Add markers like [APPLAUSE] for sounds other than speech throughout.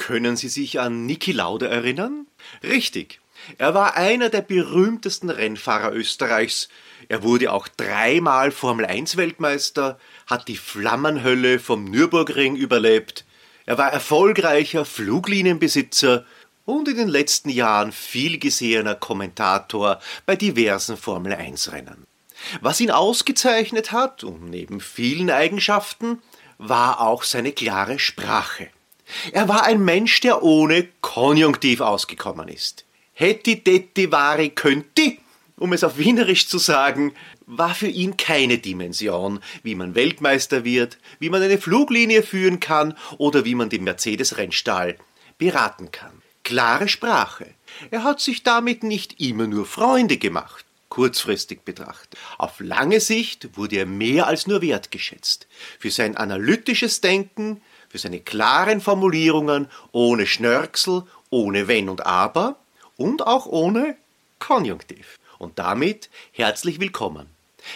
Können Sie sich an Niki Lauda erinnern? Richtig. Er war einer der berühmtesten Rennfahrer Österreichs. Er wurde auch dreimal Formel 1 Weltmeister, hat die Flammenhölle vom Nürburgring überlebt. Er war erfolgreicher Fluglinienbesitzer und in den letzten Jahren viel gesehener Kommentator bei diversen Formel 1 Rennen. Was ihn ausgezeichnet hat, und neben vielen Eigenschaften, war auch seine klare Sprache. Er war ein Mensch, der ohne Konjunktiv ausgekommen ist. Hätti, detti, vari, könnti, um es auf Wienerisch zu sagen, war für ihn keine Dimension, wie man Weltmeister wird, wie man eine Fluglinie führen kann oder wie man den Mercedes-Rennstall beraten kann. Klare Sprache. Er hat sich damit nicht immer nur Freunde gemacht, kurzfristig betrachtet. Auf lange Sicht wurde er mehr als nur wertgeschätzt. Für sein analytisches Denken, für seine klaren Formulierungen ohne Schnörksel, ohne Wenn und Aber und auch ohne Konjunktiv. Und damit herzlich willkommen.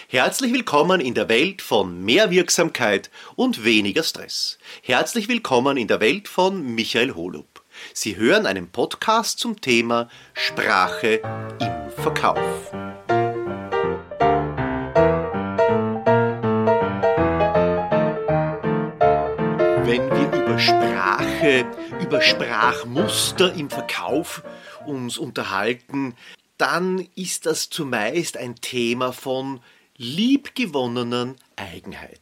Herzlich willkommen in der Welt von mehr Wirksamkeit und weniger Stress. Herzlich willkommen in der Welt von Michael Holub. Sie hören einen Podcast zum Thema Sprache im Verkauf. Sprache, über Sprachmuster im Verkauf uns unterhalten, dann ist das zumeist ein Thema von liebgewonnenen Eigenheiten.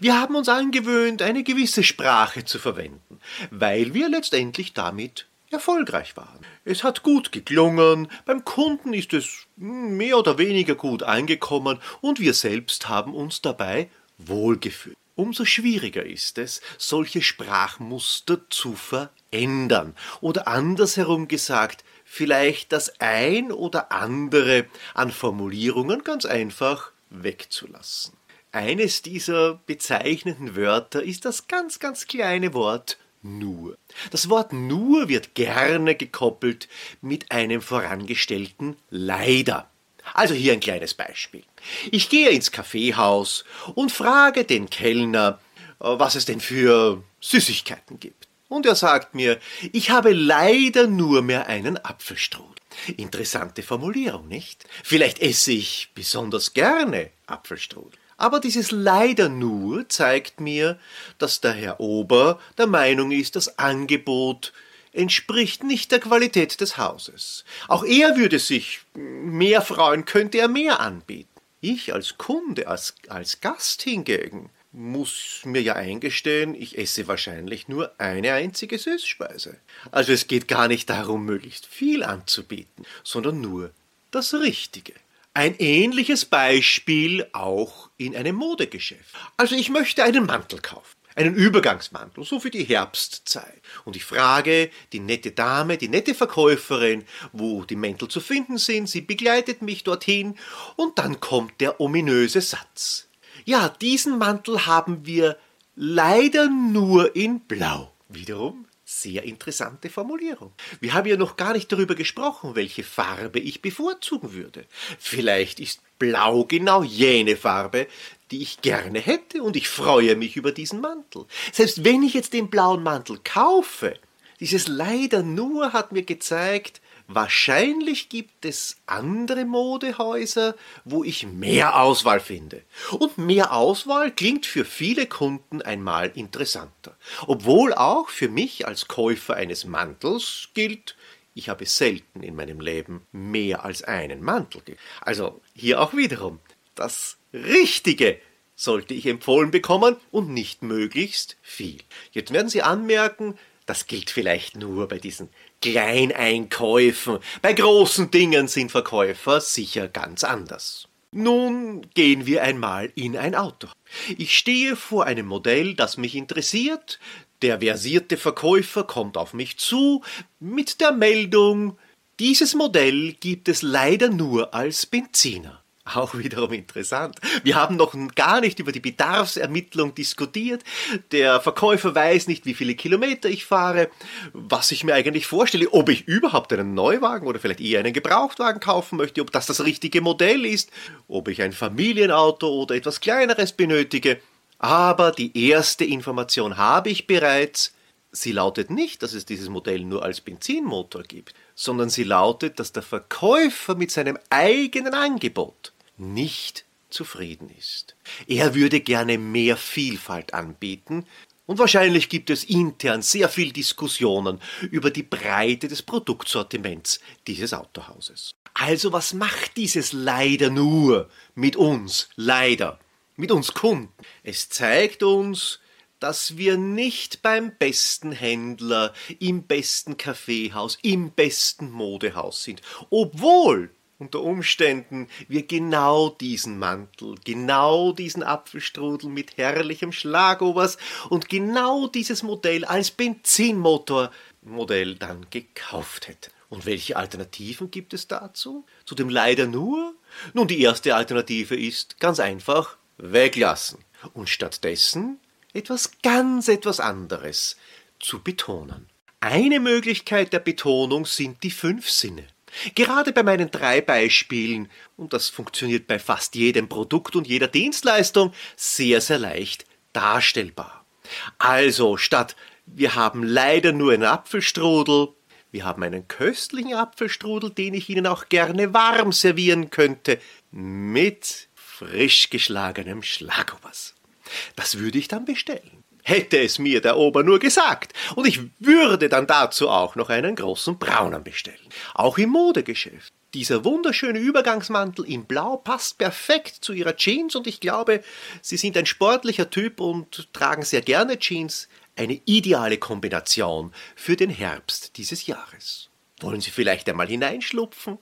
Wir haben uns angewöhnt, eine gewisse Sprache zu verwenden, weil wir letztendlich damit erfolgreich waren. Es hat gut geklungen, beim Kunden ist es mehr oder weniger gut angekommen und wir selbst haben uns dabei wohlgefühlt. Umso schwieriger ist es, solche Sprachmuster zu verändern oder andersherum gesagt, vielleicht das ein oder andere an Formulierungen ganz einfach wegzulassen. Eines dieser bezeichnenden Wörter ist das ganz, ganz kleine Wort nur. Das Wort nur wird gerne gekoppelt mit einem vorangestellten leider. Also hier ein kleines Beispiel. Ich gehe ins Kaffeehaus und frage den Kellner, äh, was es denn für Süßigkeiten gibt. Und er sagt mir, ich habe leider nur mehr einen Apfelstrudel. Interessante Formulierung, nicht? Vielleicht esse ich besonders gerne Apfelstrudel. Aber dieses leider nur zeigt mir, dass der Herr Ober der Meinung ist, das Angebot entspricht nicht der Qualität des Hauses. Auch er würde sich mehr freuen, könnte er mehr anbieten. Ich als Kunde, als, als Gast hingegen, muss mir ja eingestehen, ich esse wahrscheinlich nur eine einzige Süßspeise. Also es geht gar nicht darum, möglichst viel anzubieten, sondern nur das Richtige. Ein ähnliches Beispiel auch in einem Modegeschäft. Also ich möchte einen Mantel kaufen einen Übergangsmantel, so für die Herbstzeit. Und ich frage die nette Dame, die nette Verkäuferin, wo die Mäntel zu finden sind, sie begleitet mich dorthin, und dann kommt der ominöse Satz. Ja, diesen Mantel haben wir leider nur in Blau. Wiederum sehr interessante Formulierung. Wir haben ja noch gar nicht darüber gesprochen, welche Farbe ich bevorzugen würde. Vielleicht ist Blau genau jene Farbe, die ich gerne hätte, und ich freue mich über diesen Mantel. Selbst wenn ich jetzt den blauen Mantel kaufe, dieses leider nur hat mir gezeigt, Wahrscheinlich gibt es andere Modehäuser, wo ich mehr Auswahl finde. Und mehr Auswahl klingt für viele Kunden einmal interessanter. Obwohl auch für mich als Käufer eines Mantels gilt, ich habe selten in meinem Leben mehr als einen Mantel. Also hier auch wiederum, das Richtige sollte ich empfohlen bekommen und nicht möglichst viel. Jetzt werden Sie anmerken, das gilt vielleicht nur bei diesen Kleineinkäufen. Bei großen Dingen sind Verkäufer sicher ganz anders. Nun gehen wir einmal in ein Auto. Ich stehe vor einem Modell, das mich interessiert. Der versierte Verkäufer kommt auf mich zu mit der Meldung, dieses Modell gibt es leider nur als Benziner. [LAUGHS] Auch wiederum interessant. Wir haben noch gar nicht über die Bedarfsermittlung diskutiert. Der Verkäufer weiß nicht, wie viele Kilometer ich fahre, was ich mir eigentlich vorstelle, ob ich überhaupt einen Neuwagen oder vielleicht eher einen Gebrauchtwagen kaufen möchte, ob das das richtige Modell ist, ob ich ein Familienauto oder etwas kleineres benötige. Aber die erste Information habe ich bereits. Sie lautet nicht, dass es dieses Modell nur als Benzinmotor gibt, sondern sie lautet, dass der Verkäufer mit seinem eigenen Angebot nicht zufrieden ist. Er würde gerne mehr Vielfalt anbieten, und wahrscheinlich gibt es intern sehr viel Diskussionen über die Breite des Produktsortiments dieses Autohauses. Also was macht dieses leider nur mit uns, leider, mit uns Kunden? Es zeigt uns, dass wir nicht beim besten Händler, im besten Kaffeehaus, im besten Modehaus sind, obwohl unter Umständen wir genau diesen Mantel, genau diesen Apfelstrudel mit herrlichem Schlagobers und genau dieses Modell als Benzinmotormodell dann gekauft hätten. Und welche Alternativen gibt es dazu? Zu dem leider nur? Nun, die erste Alternative ist ganz einfach weglassen und stattdessen etwas ganz etwas anderes zu betonen. Eine Möglichkeit der Betonung sind die fünf Sinne. Gerade bei meinen drei Beispielen, und das funktioniert bei fast jedem Produkt und jeder Dienstleistung, sehr, sehr leicht darstellbar. Also statt wir haben leider nur einen Apfelstrudel, wir haben einen köstlichen Apfelstrudel, den ich Ihnen auch gerne warm servieren könnte, mit frisch geschlagenem Schlagobers. Das würde ich dann bestellen. Hätte es mir der Ober nur gesagt. Und ich würde dann dazu auch noch einen großen Braunen bestellen. Auch im Modegeschäft. Dieser wunderschöne Übergangsmantel in Blau passt perfekt zu ihrer Jeans und ich glaube, Sie sind ein sportlicher Typ und tragen sehr gerne Jeans. Eine ideale Kombination für den Herbst dieses Jahres. Wollen Sie vielleicht einmal hineinschlupfen?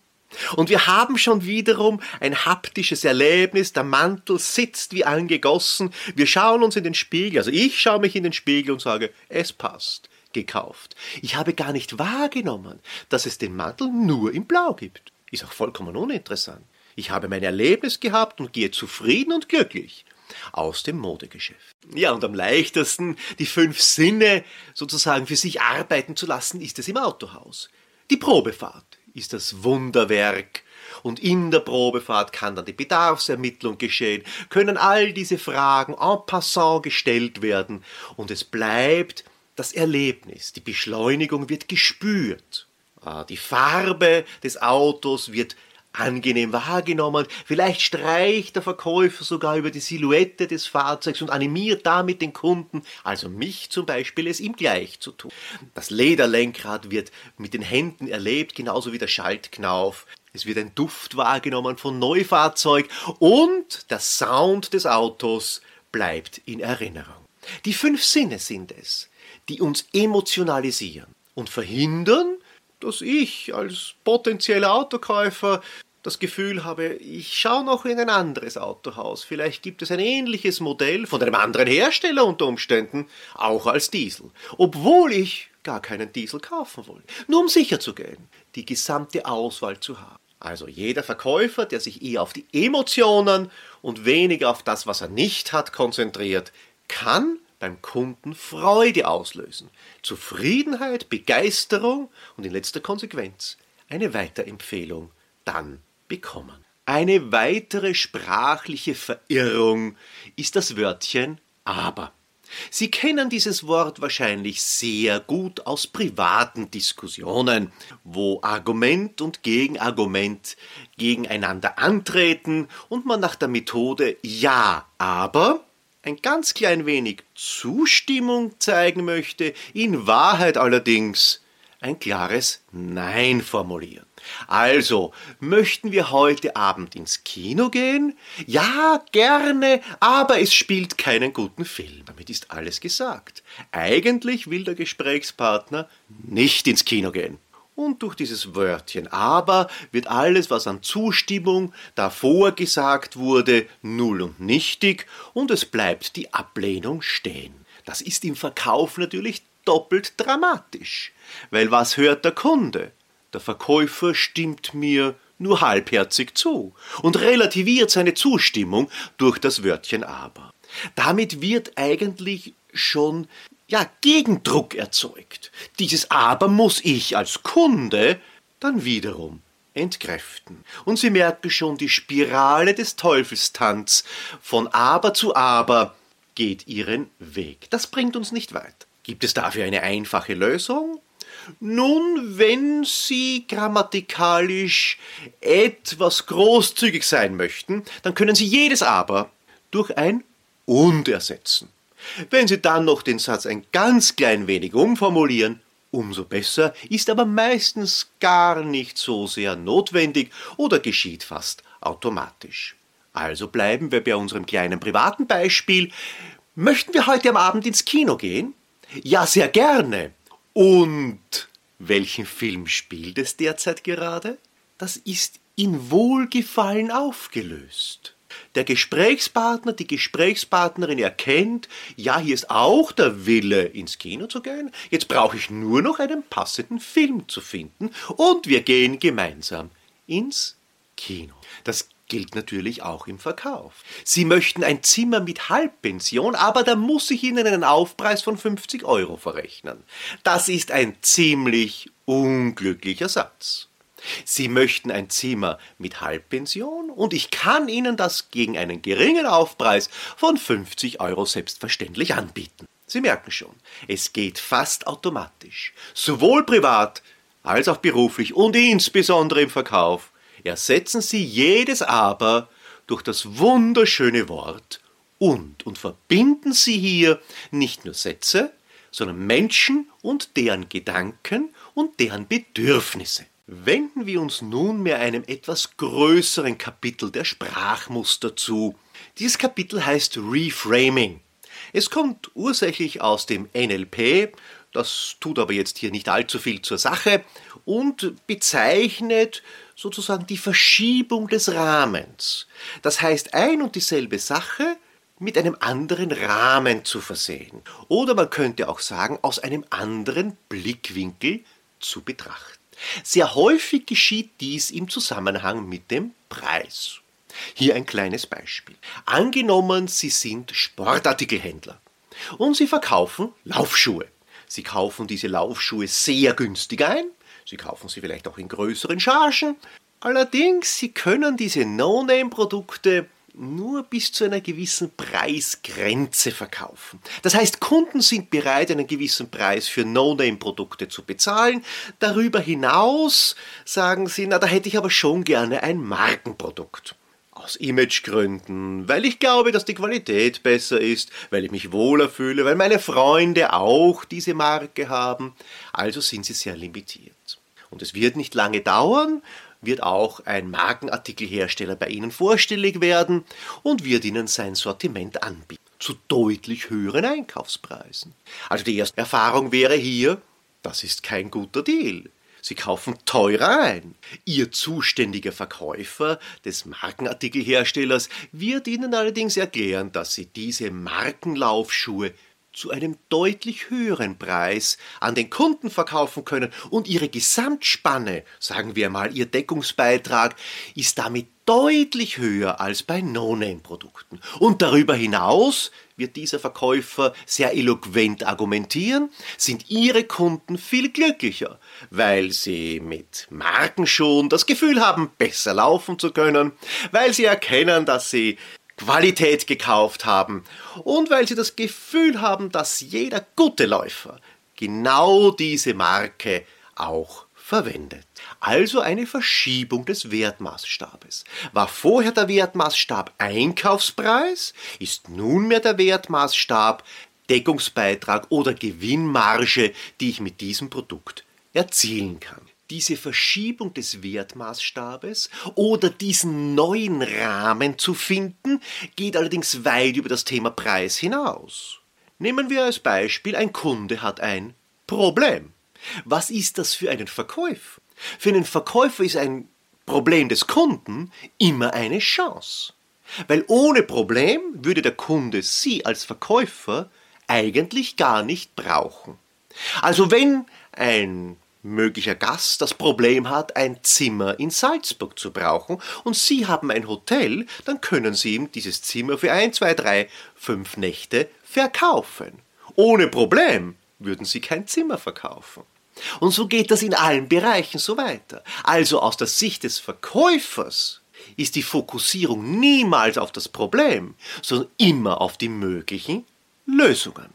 Und wir haben schon wiederum ein haptisches Erlebnis, der Mantel sitzt wie angegossen, wir schauen uns in den Spiegel, also ich schaue mich in den Spiegel und sage, es passt, gekauft. Ich habe gar nicht wahrgenommen, dass es den Mantel nur in Blau gibt. Ist auch vollkommen uninteressant. Ich habe mein Erlebnis gehabt und gehe zufrieden und glücklich aus dem Modegeschäft. Ja, und am leichtesten die fünf Sinne sozusagen für sich arbeiten zu lassen, ist es im Autohaus. Die Probefahrt ist das Wunderwerk. Und in der Probefahrt kann dann die Bedarfsermittlung geschehen, können all diese Fragen en passant gestellt werden und es bleibt das Erlebnis, die Beschleunigung wird gespürt. Ah, die Farbe des Autos wird angenehm wahrgenommen. Vielleicht streicht der Verkäufer sogar über die Silhouette des Fahrzeugs und animiert damit den Kunden, also mich zum Beispiel, es ihm gleich zu tun. Das Lederlenkrad wird mit den Händen erlebt, genauso wie der Schaltknauf. Es wird ein Duft wahrgenommen von Neufahrzeug und der Sound des Autos bleibt in Erinnerung. Die fünf Sinne sind es, die uns emotionalisieren und verhindern, dass ich als potenzieller Autokäufer das Gefühl habe, ich schaue noch in ein anderes Autohaus. Vielleicht gibt es ein ähnliches Modell von einem anderen Hersteller unter Umständen, auch als Diesel. Obwohl ich gar keinen Diesel kaufen will. Nur um sicher zu gehen, die gesamte Auswahl zu haben. Also jeder Verkäufer, der sich eher auf die Emotionen und weniger auf das, was er nicht hat, konzentriert, kann beim Kunden Freude auslösen, Zufriedenheit, Begeisterung und in letzter Konsequenz eine Weiterempfehlung dann bekommen. Eine weitere sprachliche Verirrung ist das Wörtchen aber. Sie kennen dieses Wort wahrscheinlich sehr gut aus privaten Diskussionen, wo Argument und Gegenargument gegeneinander antreten und man nach der Methode Ja, aber ein ganz klein wenig Zustimmung zeigen möchte, in Wahrheit allerdings ein klares Nein formulieren. Also, möchten wir heute Abend ins Kino gehen? Ja, gerne, aber es spielt keinen guten Film. Damit ist alles gesagt. Eigentlich will der Gesprächspartner nicht ins Kino gehen. Und durch dieses Wörtchen aber wird alles, was an Zustimmung davor gesagt wurde, null und nichtig und es bleibt die Ablehnung stehen. Das ist im Verkauf natürlich doppelt dramatisch. Weil was hört der Kunde? Der Verkäufer stimmt mir nur halbherzig zu und relativiert seine Zustimmung durch das Wörtchen aber. Damit wird eigentlich schon ja, Gegendruck erzeugt. Dieses Aber muss ich als Kunde dann wiederum entkräften. Und Sie merken schon, die Spirale des Teufelstanz von Aber zu Aber geht ihren Weg. Das bringt uns nicht weit. Gibt es dafür eine einfache Lösung? Nun, wenn Sie grammatikalisch etwas großzügig sein möchten, dann können Sie jedes aber durch ein und ersetzen. Wenn Sie dann noch den Satz ein ganz klein wenig umformulieren, umso besser, ist aber meistens gar nicht so sehr notwendig oder geschieht fast automatisch. Also bleiben wir bei unserem kleinen privaten Beispiel. Möchten wir heute am Abend ins Kino gehen? Ja, sehr gerne. Und welchen Film spielt es derzeit gerade? Das ist in Wohlgefallen aufgelöst. Der Gesprächspartner, die Gesprächspartnerin erkennt, ja, hier ist auch der Wille, ins Kino zu gehen. Jetzt brauche ich nur noch einen passenden Film zu finden und wir gehen gemeinsam ins Kino. Das gilt natürlich auch im Verkauf. Sie möchten ein Zimmer mit Halbpension, aber da muss ich Ihnen einen Aufpreis von 50 Euro verrechnen. Das ist ein ziemlich unglücklicher Satz. Sie möchten ein Zimmer mit Halbpension und ich kann Ihnen das gegen einen geringen Aufpreis von 50 Euro selbstverständlich anbieten. Sie merken schon, es geht fast automatisch, sowohl privat als auch beruflich und insbesondere im Verkauf ersetzen Sie jedes Aber durch das wunderschöne Wort und und verbinden Sie hier nicht nur Sätze, sondern Menschen und deren Gedanken und deren Bedürfnisse. Wenden wir uns nunmehr einem etwas größeren Kapitel der Sprachmuster zu. Dieses Kapitel heißt Reframing. Es kommt ursächlich aus dem NLP, das tut aber jetzt hier nicht allzu viel zur Sache und bezeichnet sozusagen die Verschiebung des Rahmens. Das heißt, ein und dieselbe Sache mit einem anderen Rahmen zu versehen. Oder man könnte auch sagen, aus einem anderen Blickwinkel zu betrachten. Sehr häufig geschieht dies im Zusammenhang mit dem Preis. Hier ein kleines Beispiel. Angenommen, Sie sind Sportartikelhändler und Sie verkaufen Laufschuhe. Sie kaufen diese Laufschuhe sehr günstig ein, Sie kaufen sie vielleicht auch in größeren Chargen. Allerdings, Sie können diese No-Name-Produkte nur bis zu einer gewissen Preisgrenze verkaufen. Das heißt, Kunden sind bereit, einen gewissen Preis für No-Name-Produkte zu bezahlen. Darüber hinaus sagen sie, na, da hätte ich aber schon gerne ein Markenprodukt. Aus Imagegründen, weil ich glaube, dass die Qualität besser ist, weil ich mich wohler fühle, weil meine Freunde auch diese Marke haben. Also sind sie sehr limitiert. Und es wird nicht lange dauern, wird auch ein Markenartikelhersteller bei Ihnen vorstellig werden und wird Ihnen sein Sortiment anbieten. Zu deutlich höheren Einkaufspreisen. Also die erste Erfahrung wäre hier, das ist kein guter Deal. Sie kaufen teurer ein. Ihr zuständiger Verkäufer des Markenartikelherstellers wird Ihnen allerdings erklären, dass Sie diese Markenlaufschuhe zu einem deutlich höheren Preis an den Kunden verkaufen können und ihre Gesamtspanne, sagen wir mal, ihr Deckungsbeitrag ist damit deutlich höher als bei No-Name-Produkten. Und darüber hinaus wird dieser Verkäufer sehr eloquent argumentieren, sind ihre Kunden viel glücklicher, weil sie mit Marken schon das Gefühl haben, besser laufen zu können, weil sie erkennen, dass sie Qualität gekauft haben und weil sie das Gefühl haben, dass jeder gute Läufer genau diese Marke auch verwendet. Also eine Verschiebung des Wertmaßstabes. War vorher der Wertmaßstab Einkaufspreis, ist nunmehr der Wertmaßstab Deckungsbeitrag oder Gewinnmarge, die ich mit diesem Produkt erzielen kann diese Verschiebung des Wertmaßstabes oder diesen neuen Rahmen zu finden, geht allerdings weit über das Thema Preis hinaus. Nehmen wir als Beispiel, ein Kunde hat ein Problem. Was ist das für einen Verkäufer? Für einen Verkäufer ist ein Problem des Kunden immer eine Chance. Weil ohne Problem würde der Kunde Sie als Verkäufer eigentlich gar nicht brauchen. Also wenn ein möglicher Gast das Problem hat, ein Zimmer in Salzburg zu brauchen und Sie haben ein Hotel, dann können Sie ihm dieses Zimmer für ein, zwei, drei, fünf Nächte verkaufen. Ohne Problem würden Sie kein Zimmer verkaufen. Und so geht das in allen Bereichen so weiter. Also aus der Sicht des Verkäufers ist die Fokussierung niemals auf das Problem, sondern immer auf die möglichen Lösungen.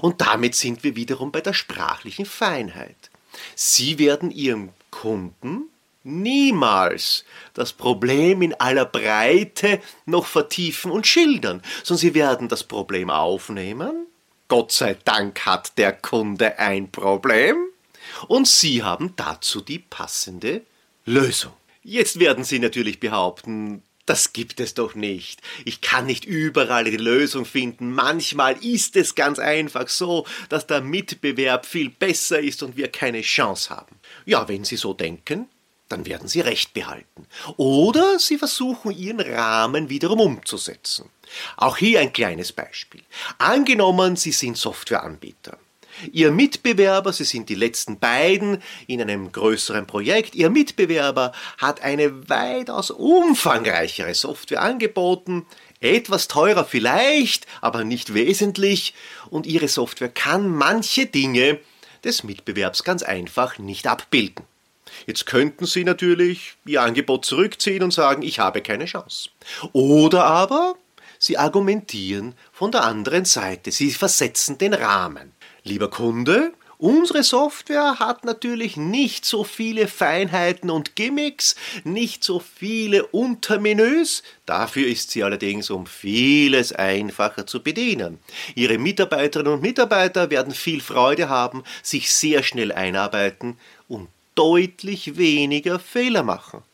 Und damit sind wir wiederum bei der sprachlichen Feinheit. Sie werden Ihrem Kunden niemals das Problem in aller Breite noch vertiefen und schildern, sondern Sie werden das Problem aufnehmen. Gott sei Dank hat der Kunde ein Problem und Sie haben dazu die passende Lösung. Jetzt werden Sie natürlich behaupten, das gibt es doch nicht. Ich kann nicht überall die Lösung finden. Manchmal ist es ganz einfach so, dass der Mitbewerb viel besser ist und wir keine Chance haben. Ja, wenn Sie so denken, dann werden Sie Recht behalten. Oder Sie versuchen Ihren Rahmen wiederum umzusetzen. Auch hier ein kleines Beispiel. Angenommen, Sie sind Softwareanbieter. Ihr Mitbewerber, Sie sind die letzten beiden in einem größeren Projekt, Ihr Mitbewerber hat eine weitaus umfangreichere Software angeboten, etwas teurer vielleicht, aber nicht wesentlich, und Ihre Software kann manche Dinge des Mitbewerbs ganz einfach nicht abbilden. Jetzt könnten Sie natürlich Ihr Angebot zurückziehen und sagen, ich habe keine Chance. Oder aber Sie argumentieren von der anderen Seite, Sie versetzen den Rahmen. Lieber Kunde, unsere Software hat natürlich nicht so viele Feinheiten und Gimmicks, nicht so viele Untermenüs, dafür ist sie allerdings um vieles einfacher zu bedienen. Ihre Mitarbeiterinnen und Mitarbeiter werden viel Freude haben, sich sehr schnell einarbeiten und deutlich weniger Fehler machen.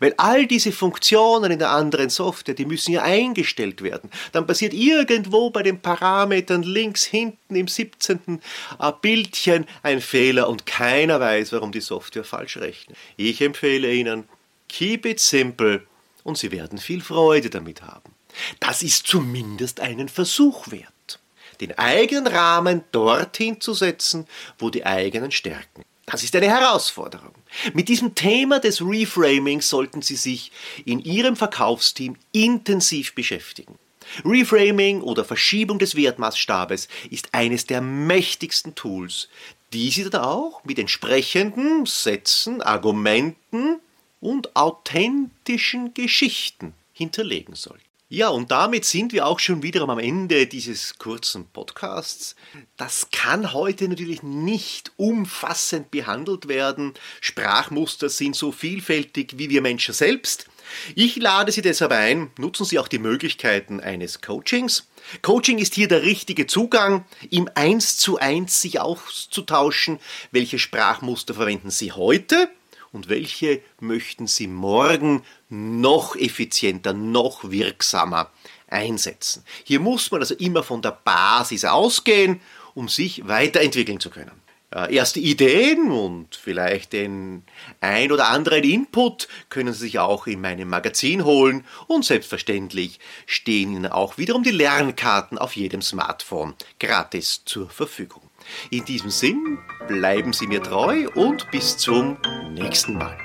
Weil all diese Funktionen in der anderen Software, die müssen ja eingestellt werden. Dann passiert irgendwo bei den Parametern links hinten im 17. Äh, Bildchen ein Fehler und keiner weiß, warum die Software falsch rechnet. Ich empfehle Ihnen, keep it simple und Sie werden viel Freude damit haben. Das ist zumindest einen Versuch wert. Den eigenen Rahmen dorthin zu setzen, wo die eigenen Stärken das ist eine Herausforderung. Mit diesem Thema des Reframings sollten Sie sich in Ihrem Verkaufsteam intensiv beschäftigen. Reframing oder Verschiebung des Wertmaßstabes ist eines der mächtigsten Tools, die Sie dann auch mit entsprechenden Sätzen, Argumenten und authentischen Geschichten hinterlegen sollten. Ja, und damit sind wir auch schon wieder am Ende dieses kurzen Podcasts. Das kann heute natürlich nicht umfassend behandelt werden. Sprachmuster sind so vielfältig wie wir Menschen selbst. Ich lade Sie deshalb ein, nutzen Sie auch die Möglichkeiten eines Coachings. Coaching ist hier der richtige Zugang, im Eins zu eins sich auszutauschen. Welche Sprachmuster verwenden Sie heute? Und welche möchten Sie morgen noch effizienter, noch wirksamer einsetzen. Hier muss man also immer von der Basis ausgehen, um sich weiterentwickeln zu können. Erste Ideen und vielleicht den ein oder anderen Input können Sie sich auch in meinem Magazin holen und selbstverständlich stehen Ihnen auch wiederum die Lernkarten auf jedem Smartphone gratis zur Verfügung. In diesem Sinn bleiben Sie mir treu und bis zum nächsten Mal.